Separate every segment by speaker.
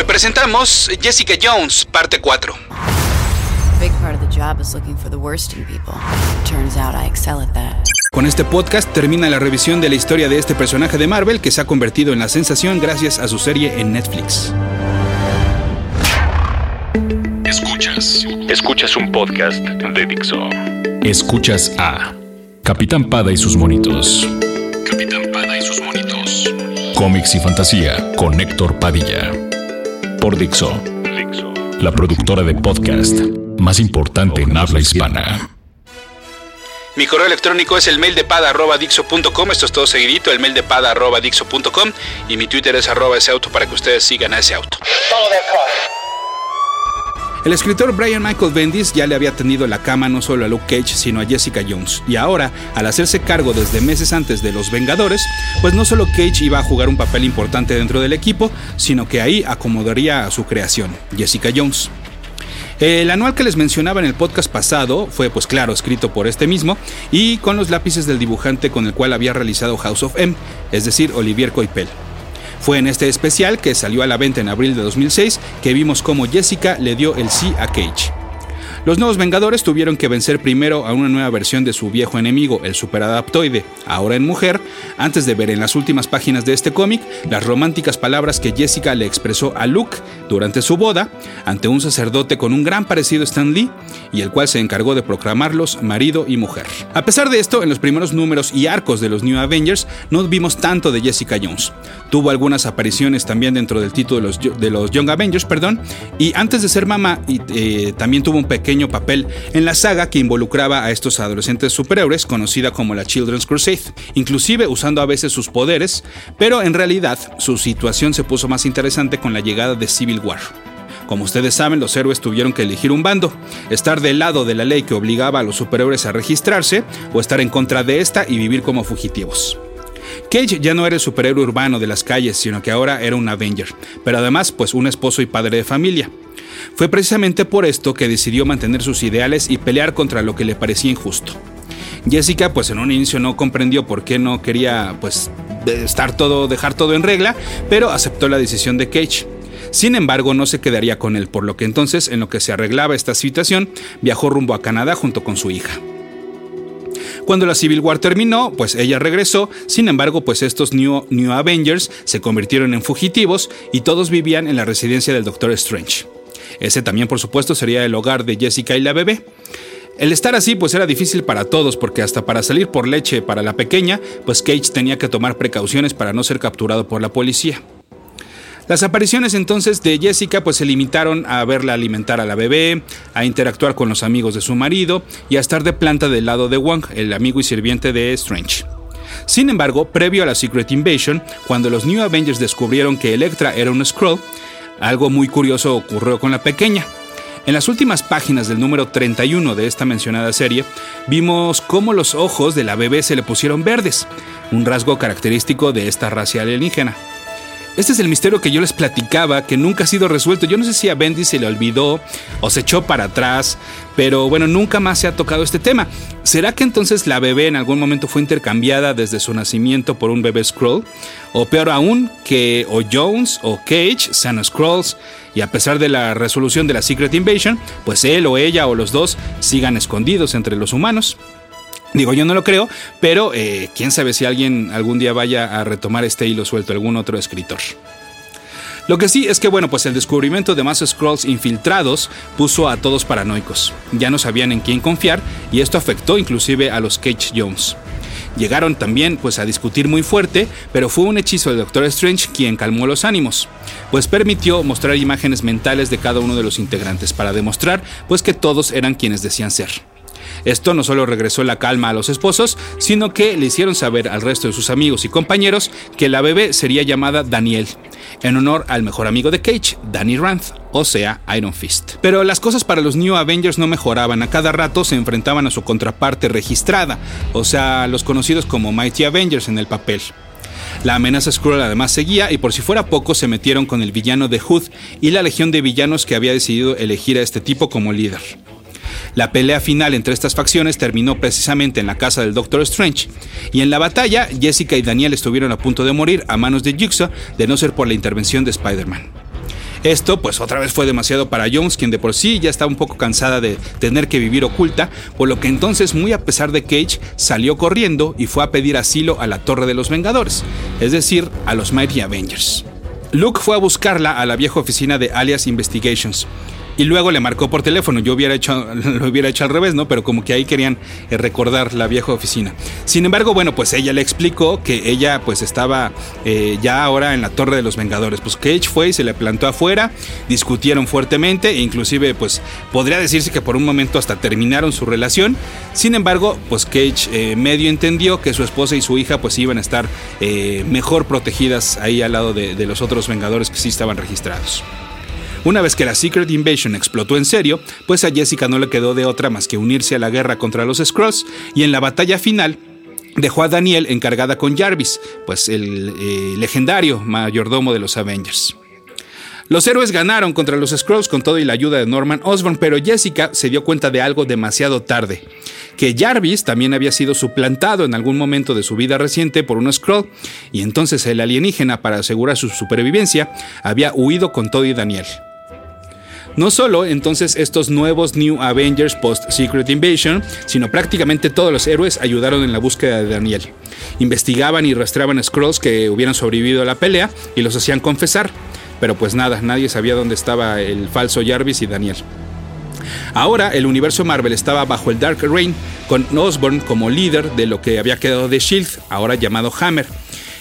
Speaker 1: Hoy presentamos Jessica Jones, parte 4. Con este podcast termina la revisión de la historia de este personaje de Marvel que se ha convertido en la sensación gracias a su serie en Netflix.
Speaker 2: Escuchas. Escuchas un podcast de Dixo. Escuchas a Capitán Pada y sus monitos. Capitán Pada y sus monitos. Cómics y fantasía con Héctor Padilla por Dixo, la productora de podcast más importante en habla hispana.
Speaker 1: Mi correo electrónico es el mail de pada.dixo.com, esto es todo seguidito, el mail de pada.dixo.com y mi Twitter es arroba ese auto para que ustedes sigan a ese auto. El escritor Brian Michael Bendis ya le había tenido la cama no solo a Luke Cage, sino a Jessica Jones. Y ahora, al hacerse cargo desde meses antes de Los Vengadores, pues no solo Cage iba a jugar un papel importante dentro del equipo, sino que ahí acomodaría a su creación, Jessica Jones. El anual que les mencionaba en el podcast pasado fue, pues claro, escrito por este mismo y con los lápices del dibujante con el cual había realizado House of M, es decir, Olivier Coipel. Fue en este especial, que salió a la venta en abril de 2006, que vimos cómo Jessica le dio el sí a Cage. Los nuevos Vengadores tuvieron que vencer primero a una nueva versión de su viejo enemigo, el superadaptoide, ahora en mujer, antes de ver en las últimas páginas de este cómic las románticas palabras que Jessica le expresó a Luke durante su boda, ante un sacerdote con un gran parecido Stan Lee, y el cual se encargó de proclamarlos marido y mujer. A pesar de esto, en los primeros números y arcos de los New Avengers no vimos tanto de Jessica Jones. Tuvo algunas apariciones también dentro del título de los, de los Young Avengers, perdón, y antes de ser mamá, eh, también tuvo un pequeño papel en la saga que involucraba a estos adolescentes superhéroes conocida como la Children's Crusade, inclusive usando a veces sus poderes, pero en realidad su situación se puso más interesante con la llegada de Civil War. Como ustedes saben, los héroes tuvieron que elegir un bando, estar del lado de la ley que obligaba a los superhéroes a registrarse o estar en contra de esta y vivir como fugitivos. Cage ya no era el superhéroe urbano de las calles, sino que ahora era un Avenger, pero además pues un esposo y padre de familia. Fue precisamente por esto que decidió mantener sus ideales y pelear contra lo que le parecía injusto. Jessica, pues en un inicio no comprendió por qué no quería, pues, estar todo, dejar todo en regla, pero aceptó la decisión de Cage. Sin embargo, no se quedaría con él, por lo que entonces, en lo que se arreglaba esta situación, viajó rumbo a Canadá junto con su hija. Cuando la Civil War terminó, pues ella regresó, sin embargo, pues estos New, New Avengers se convirtieron en fugitivos y todos vivían en la residencia del Doctor Strange. Ese también, por supuesto, sería el hogar de Jessica y la bebé. El estar así pues era difícil para todos porque hasta para salir por leche para la pequeña, pues Cage tenía que tomar precauciones para no ser capturado por la policía. Las apariciones entonces de Jessica pues se limitaron a verla alimentar a la bebé, a interactuar con los amigos de su marido y a estar de planta del lado de Wong, el amigo y sirviente de Strange. Sin embargo, previo a la Secret Invasion, cuando los New Avengers descubrieron que Elektra era un Skrull, algo muy curioso ocurrió con la pequeña. En las últimas páginas del número 31 de esta mencionada serie, vimos cómo los ojos de la bebé se le pusieron verdes, un rasgo característico de esta raza alienígena. Este es el misterio que yo les platicaba, que nunca ha sido resuelto. Yo no sé si a Bendy se le olvidó o se echó para atrás, pero bueno, nunca más se ha tocado este tema. ¿Será que entonces la bebé en algún momento fue intercambiada desde su nacimiento por un bebé Scroll? O peor aún, que o Jones o Cage sean Scrolls y a pesar de la resolución de la Secret Invasion, pues él o ella o los dos sigan escondidos entre los humanos. Digo, yo no lo creo, pero eh, quién sabe si alguien algún día vaya a retomar este hilo suelto, algún otro escritor. Lo que sí es que, bueno, pues el descubrimiento de más Scrolls infiltrados puso a todos paranoicos. Ya no sabían en quién confiar y esto afectó inclusive a los Cage Jones. Llegaron también pues a discutir muy fuerte, pero fue un hechizo del Doctor Strange quien calmó los ánimos, pues permitió mostrar imágenes mentales de cada uno de los integrantes para demostrar pues que todos eran quienes decían ser. Esto no solo regresó la calma a los esposos, sino que le hicieron saber al resto de sus amigos y compañeros que la bebé sería llamada Daniel, en honor al mejor amigo de Cage, Danny Rand, o sea, Iron Fist. Pero las cosas para los New Avengers no mejoraban, a cada rato se enfrentaban a su contraparte registrada, o sea, los conocidos como Mighty Avengers en el papel. La amenaza Skrull además seguía y por si fuera poco se metieron con el villano de Hood y la legión de villanos que había decidido elegir a este tipo como líder. La pelea final entre estas facciones terminó precisamente en la casa del Doctor Strange, y en la batalla Jessica y Daniel estuvieron a punto de morir a manos de Jigsaw de no ser por la intervención de Spider-Man. Esto pues otra vez fue demasiado para Jones, quien de por sí ya estaba un poco cansada de tener que vivir oculta, por lo que entonces muy a pesar de Cage salió corriendo y fue a pedir asilo a la Torre de los Vengadores, es decir, a los Mighty Avengers. Luke fue a buscarla a la vieja oficina de Alias Investigations y luego le marcó por teléfono. Yo hubiera hecho, lo hubiera hecho al revés, ¿no? Pero como que ahí querían eh, recordar la vieja oficina. Sin embargo, bueno, pues ella le explicó que ella pues estaba eh, ya ahora en la Torre de los Vengadores. Pues Cage fue y se le plantó afuera, discutieron fuertemente e inclusive pues podría decirse que por un momento hasta terminaron su relación. Sin embargo, pues Cage eh, medio entendió que su esposa y su hija pues iban a estar mejor protegidas ahí al lado de los otros Vengadores que sí estaban registrados. Una vez que la Secret Invasion explotó en serio, pues a Jessica no le quedó de otra más que unirse a la guerra contra los Skrulls y en la batalla final dejó a Daniel encargada con Jarvis, pues el eh, legendario mayordomo de los Avengers. Los héroes ganaron contra los Skrulls con todo y la ayuda de Norman Osborn, pero Jessica se dio cuenta de algo demasiado tarde, que Jarvis también había sido suplantado en algún momento de su vida reciente por un Skrull, y entonces el alienígena, para asegurar su supervivencia, había huido con todo y Daniel. No solo entonces estos nuevos New Avengers post Secret Invasion, sino prácticamente todos los héroes ayudaron en la búsqueda de Daniel. Investigaban y rastreaban Scrolls que hubieran sobrevivido a la pelea y los hacían confesar. Pero pues nada, nadie sabía dónde estaba el falso Jarvis y Daniel. Ahora el universo Marvel estaba bajo el Dark Reign, con Osborn como líder de lo que había quedado de Shield, ahora llamado Hammer.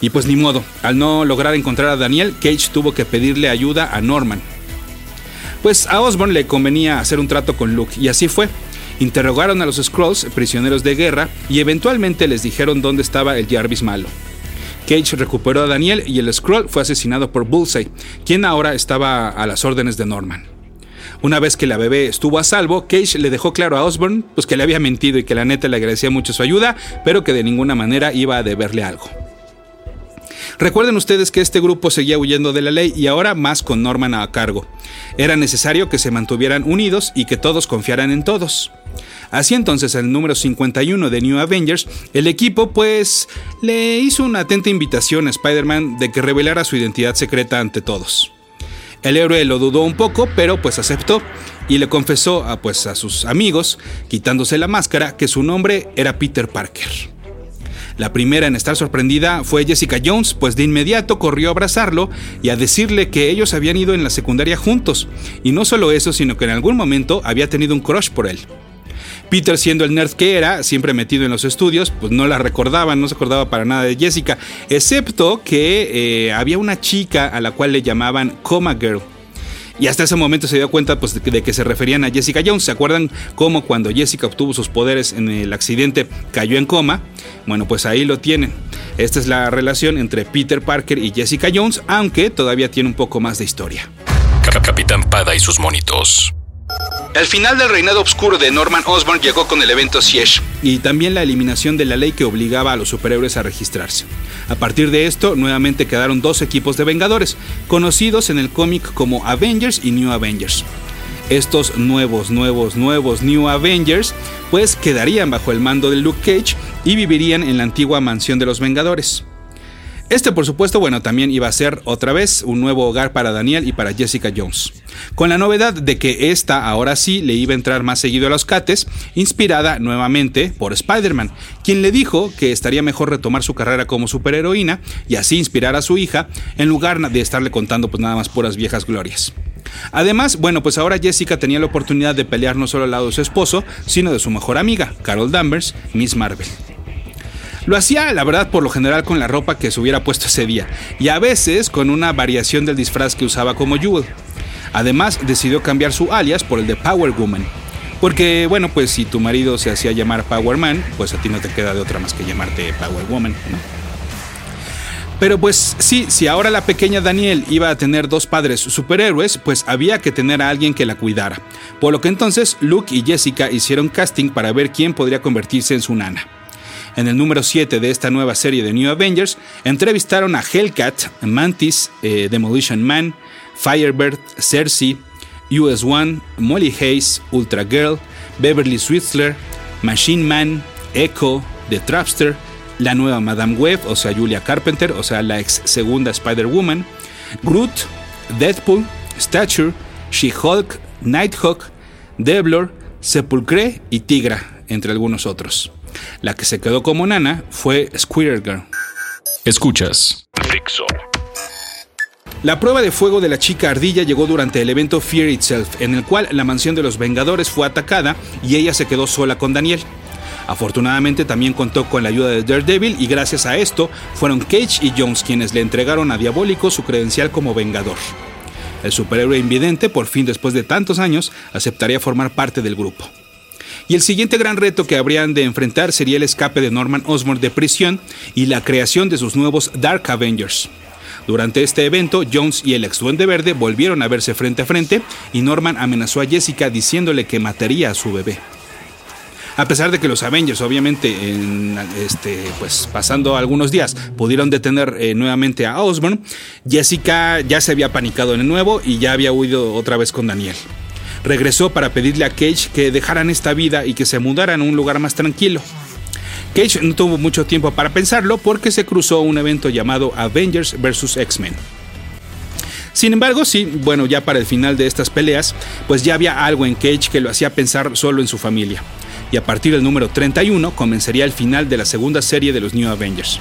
Speaker 1: Y pues ni modo, al no lograr encontrar a Daniel, Cage tuvo que pedirle ayuda a Norman, pues a Osborn le convenía hacer un trato con Luke y así fue. Interrogaron a los Skrulls, prisioneros de guerra, y eventualmente les dijeron dónde estaba el Jarvis malo. Cage recuperó a Daniel y el Skrull fue asesinado por Bullseye, quien ahora estaba a las órdenes de Norman. Una vez que la bebé estuvo a salvo, Cage le dejó claro a Osborn pues que le había mentido y que la neta le agradecía mucho su ayuda, pero que de ninguna manera iba a deberle algo. Recuerden ustedes que este grupo seguía huyendo de la ley y ahora más con Norman a cargo. Era necesario que se mantuvieran unidos y que todos confiaran en todos. Así entonces, en el número 51 de New Avengers, el equipo pues le hizo una atenta invitación a Spider-Man de que revelara su identidad secreta ante todos. El héroe lo dudó un poco, pero pues aceptó y le confesó a, pues, a sus amigos, quitándose la máscara, que su nombre era Peter Parker. La primera en estar sorprendida fue Jessica Jones, pues de inmediato corrió a abrazarlo y a decirle que ellos habían ido en la secundaria juntos, y no solo eso, sino que en algún momento había tenido un crush por él. Peter, siendo el nerd que era, siempre metido en los estudios, pues no la recordaba, no se acordaba para nada de Jessica, excepto que eh, había una chica a la cual le llamaban Coma Girl. Y hasta ese momento se dio cuenta pues, de, que se referían a Jessica Jones. ¿Se acuerdan cómo cuando Jessica obtuvo sus poderes en el accidente cayó en coma? Bueno, pues ahí lo tienen. Esta es la relación entre Peter Parker y Jessica Jones, aunque todavía tiene un poco más de historia.
Speaker 2: Capitán Pada y sus monitos.
Speaker 1: El final del reinado oscuro de Norman Osborn llegó con el evento Siege y también la eliminación de la ley que obligaba a los superhéroes a registrarse. A partir de esto, nuevamente quedaron dos equipos de Vengadores, conocidos en el cómic como Avengers y New Avengers. Estos nuevos, nuevos, nuevos New Avengers pues quedarían bajo el mando de Luke Cage y vivirían en la antigua mansión de los Vengadores. Este, por supuesto, bueno, también iba a ser otra vez un nuevo hogar para Daniel y para Jessica Jones. Con la novedad de que esta ahora sí le iba a entrar más seguido a los cates, inspirada nuevamente por Spider-Man, quien le dijo que estaría mejor retomar su carrera como superheroína y así inspirar a su hija, en lugar de estarle contando pues nada más puras viejas glorias. Además, bueno, pues ahora Jessica tenía la oportunidad de pelear no solo al lado de su esposo, sino de su mejor amiga, Carol Danvers, Miss Marvel. Lo hacía, la verdad, por lo general con la ropa que se hubiera puesto ese día, y a veces con una variación del disfraz que usaba como Jewel. Además, decidió cambiar su alias por el de Power Woman. Porque, bueno, pues si tu marido se hacía llamar Power Man, pues a ti no te queda de otra más que llamarte Power Woman. Pero pues sí, si ahora la pequeña Daniel iba a tener dos padres superhéroes, pues había que tener a alguien que la cuidara. Por lo que entonces Luke y Jessica hicieron casting para ver quién podría convertirse en su nana. En el número 7 de esta nueva serie de New Avengers, entrevistaron a Hellcat, Mantis, eh, Demolition Man, Firebird, Cersei, US One, Molly Hayes, Ultra Girl, Beverly Switzler, Machine Man, Echo, The Trapster, la nueva Madame Web, o sea, Julia Carpenter, o sea, la ex segunda Spider-Woman, Groot, Deadpool, Stature, She-Hulk, Nighthawk, Devlor, Sepulcre y Tigra, entre algunos otros. La que se quedó como nana fue Squirrel Girl.
Speaker 2: Escuchas.
Speaker 1: La prueba de fuego de la chica ardilla llegó durante el evento Fear Itself, en el cual la mansión de los Vengadores fue atacada y ella se quedó sola con Daniel. Afortunadamente también contó con la ayuda de Daredevil y gracias a esto fueron Cage y Jones quienes le entregaron a Diabólico su credencial como Vengador. El superhéroe invidente, por fin después de tantos años, aceptaría formar parte del grupo. Y el siguiente gran reto que habrían de enfrentar sería el escape de Norman Osborn de prisión y la creación de sus nuevos Dark Avengers. Durante este evento, Jones y el ex Duende Verde volvieron a verse frente a frente y Norman amenazó a Jessica diciéndole que mataría a su bebé. A pesar de que los Avengers, obviamente, en, este, pues pasando algunos días, pudieron detener eh, nuevamente a Osborn, Jessica ya se había panicado en nuevo y ya había huido otra vez con Daniel. Regresó para pedirle a Cage que dejaran esta vida y que se mudaran a un lugar más tranquilo. Cage no tuvo mucho tiempo para pensarlo porque se cruzó un evento llamado Avengers vs. X-Men. Sin embargo, sí, bueno, ya para el final de estas peleas, pues ya había algo en Cage que lo hacía pensar solo en su familia y a partir del número 31 comenzaría el final de la segunda serie de los New Avengers.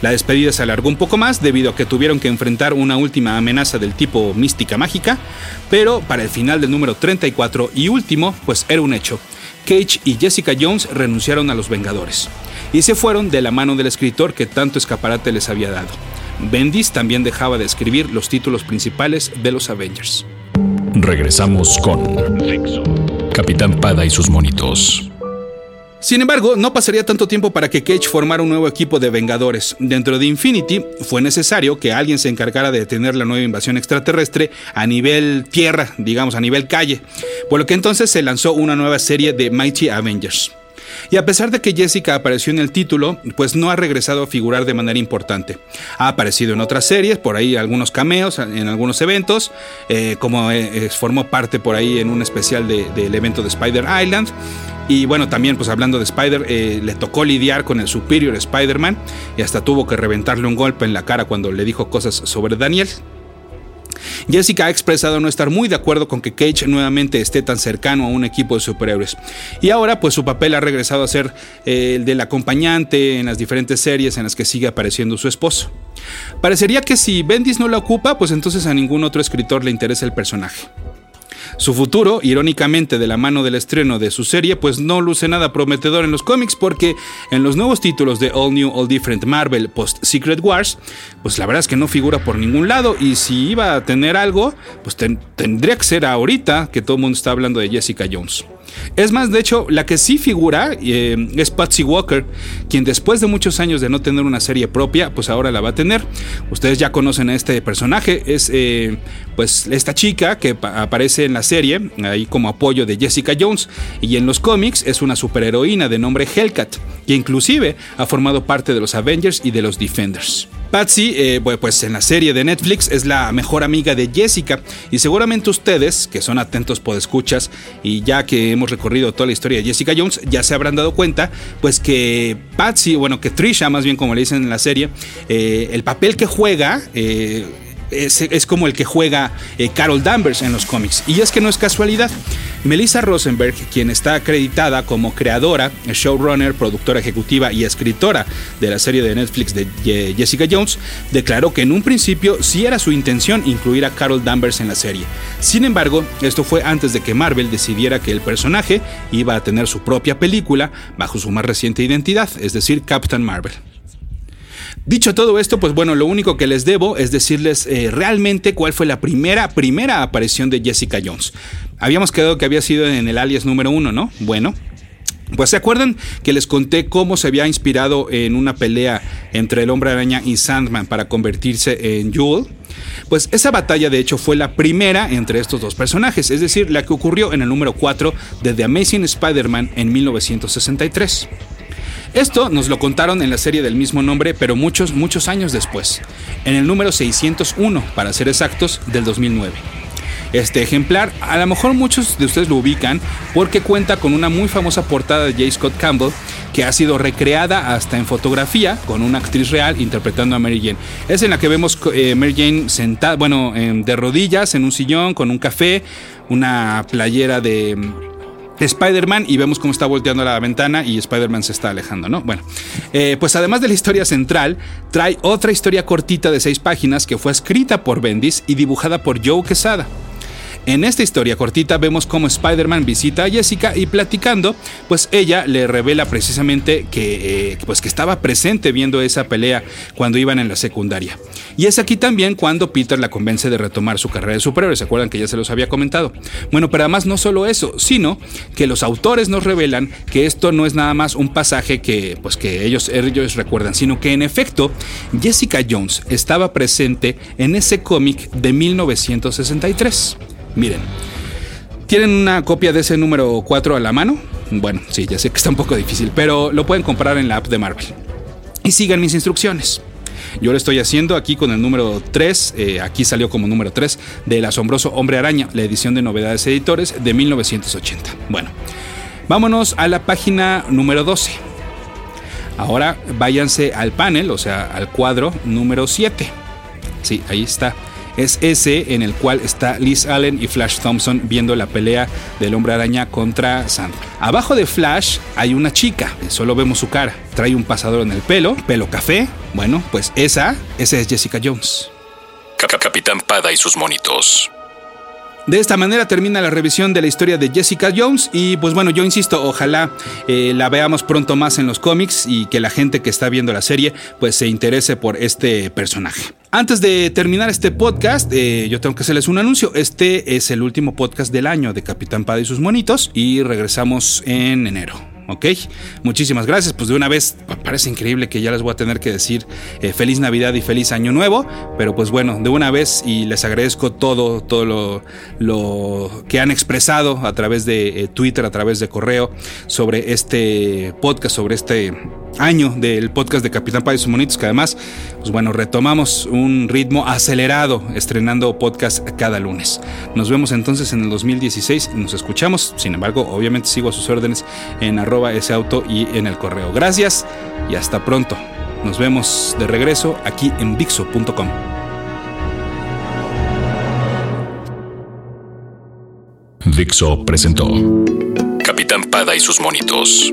Speaker 1: La despedida se alargó un poco más debido a que tuvieron que enfrentar una última amenaza del tipo mística mágica, pero para el final del número 34 y último, pues era un hecho. Cage y Jessica Jones renunciaron a los Vengadores y se fueron de la mano del escritor que tanto escaparate les había dado. Bendis también dejaba de escribir los títulos principales de los Avengers.
Speaker 2: Regresamos con Capitán Pada y sus monitos.
Speaker 1: Sin embargo, no pasaría tanto tiempo para que Cage formara un nuevo equipo de Vengadores. Dentro de Infinity fue necesario que alguien se encargara de detener la nueva invasión extraterrestre a nivel tierra, digamos a nivel calle, por lo que entonces se lanzó una nueva serie de Mighty Avengers. Y a pesar de que Jessica apareció en el título, pues no ha regresado a figurar de manera importante. Ha aparecido en otras series, por ahí algunos cameos, en algunos eventos, eh, como eh, formó parte por ahí en un especial del evento de Spider Island. Y bueno, también pues hablando de Spider, eh, le tocó lidiar con el Superior Spider-Man y hasta tuvo que reventarle un golpe en la cara cuando le dijo cosas sobre Daniel. Jessica ha expresado no estar muy de acuerdo con que Cage nuevamente esté tan cercano a un equipo de superhéroes. Y ahora pues su papel ha regresado a ser eh, el del acompañante en las diferentes series en las que sigue apareciendo su esposo. Parecería que si Bendis no la ocupa, pues entonces a ningún otro escritor le interesa el personaje. Su futuro, irónicamente de la mano del estreno de su serie, pues no luce nada prometedor en los cómics porque en los nuevos títulos de All New, All Different Marvel Post Secret Wars, pues la verdad es que no figura por ningún lado y si iba a tener algo, pues tendría que ser ahorita que todo el mundo está hablando de Jessica Jones. Es más, de hecho, la que sí figura eh, es Patsy Walker, quien después de muchos años de no tener una serie propia, pues ahora la va a tener. Ustedes ya conocen a este personaje, es eh, pues esta chica que aparece en la serie, ahí como apoyo de Jessica Jones, y en los cómics es una superheroína de nombre Hellcat, que inclusive ha formado parte de los Avengers y de los Defenders. Patsy, eh, pues en la serie de Netflix es la mejor amiga de Jessica y seguramente ustedes, que son atentos por escuchas y ya que hemos recorrido toda la historia de Jessica Jones, ya se habrán dado cuenta, pues que Patsy, bueno, que Trisha, más bien como le dicen en la serie, eh, el papel que juega... Eh, es, como el que juega eh, Carol Danvers en los cómics. Y es que no es casualidad. Melissa Rosenberg, quien está acreditada como creadora, showrunner, productora ejecutiva y escritora de la serie de Netflix de Jessica Jones, declaró que en un principio sí era su intención incluir a Carol Danvers en la serie. Sin embargo, esto fue antes de que Marvel decidiera que el personaje iba a tener su propia película bajo su más reciente identidad, es decir, Captain Marvel. Dicho todo esto, pues bueno, lo único que les debo es decirles eh, realmente cuál fue la primera, primera aparición de Jessica Jones. Habíamos quedado que había sido en el alias número uno, ¿no? Bueno, pues se acuerdan que les conté cómo se había inspirado en una pelea entre el hombre araña y Sandman para convertirse en Jewel. Pues esa batalla de hecho fue la primera entre estos dos personajes, es decir, la que ocurrió en el número 4 de The Amazing Spider-Man en 1963. Esto nos lo contaron en la serie del mismo nombre, pero muchos, muchos años después, en el número 601, para ser exactos, del 2009. Este ejemplar, a lo mejor muchos de ustedes lo ubican porque cuenta con una muy famosa portada de J. Scott Campbell que ha sido recreada hasta en fotografía con una actriz real interpretando a Mary Jane. Es en la que vemos eh, Mary Jane sentada, bueno, de rodillas en un sillón con un café, una playera de Spider-Man y vemos cómo está volteando la ventana y Spider-Man se está alejando, ¿no? Bueno, eh, pues además de la historia central, trae otra historia cortita de seis páginas que fue escrita por Bendis y dibujada por Joe Quesada. En esta historia cortita vemos cómo Spider-Man visita a Jessica y platicando, pues ella le revela precisamente que, eh, pues que estaba presente viendo esa pelea cuando iban en la secundaria. Y es aquí también cuando Peter la convence de retomar su carrera de superhéroe. ¿Se acuerdan que ya se los había comentado? Bueno, pero además no solo eso, sino que los autores nos revelan que esto no es nada más un pasaje que, pues que ellos, ellos recuerdan, sino que en efecto Jessica Jones estaba presente en ese cómic de 1963. Miren, ¿tienen una copia de ese número 4 a la mano? Bueno, sí, ya sé que está un poco difícil, pero lo pueden comprar en la app de Marvel. Y sigan mis instrucciones. Yo lo estoy haciendo aquí con el número 3, eh, aquí salió como número 3, del asombroso Hombre Araña, la edición de novedades editores de 1980. Bueno, vámonos a la página número 12. Ahora váyanse al panel, o sea, al cuadro número 7. Sí, ahí está es ese en el cual está Liz Allen y Flash Thompson viendo la pelea del hombre araña contra Sand. Abajo de Flash hay una chica, solo vemos su cara, trae un pasador en el pelo, pelo café. Bueno, pues esa, esa es Jessica Jones.
Speaker 2: Capitán Pada y sus monitos.
Speaker 1: De esta manera termina la revisión de la historia de Jessica Jones y pues bueno, yo insisto, ojalá eh, la veamos pronto más en los cómics y que la gente que está viendo la serie pues se interese por este personaje. Antes de terminar este podcast, eh, yo tengo que hacerles un anuncio. Este es el último podcast del año de Capitán Pada y sus monitos y regresamos en enero. ¿Ok? Muchísimas gracias. Pues de una vez, parece increíble que ya les voy a tener que decir eh, feliz Navidad y feliz Año Nuevo, pero pues bueno, de una vez y les agradezco todo, todo lo, que han expresado a través de eh, Twitter, a través de correo, sobre este podcast, sobre este año del podcast de Capitán Pais Monitos, que además, pues bueno, retomamos un ritmo acelerado estrenando podcast cada lunes. Nos vemos entonces en el 2016, nos escuchamos, sin embargo, obviamente sigo a sus órdenes en arroba ese auto y en el correo. Gracias y hasta pronto. Nos vemos de regreso aquí en Dixo.com.
Speaker 2: Dixo presentó Capitán Pada y sus monitos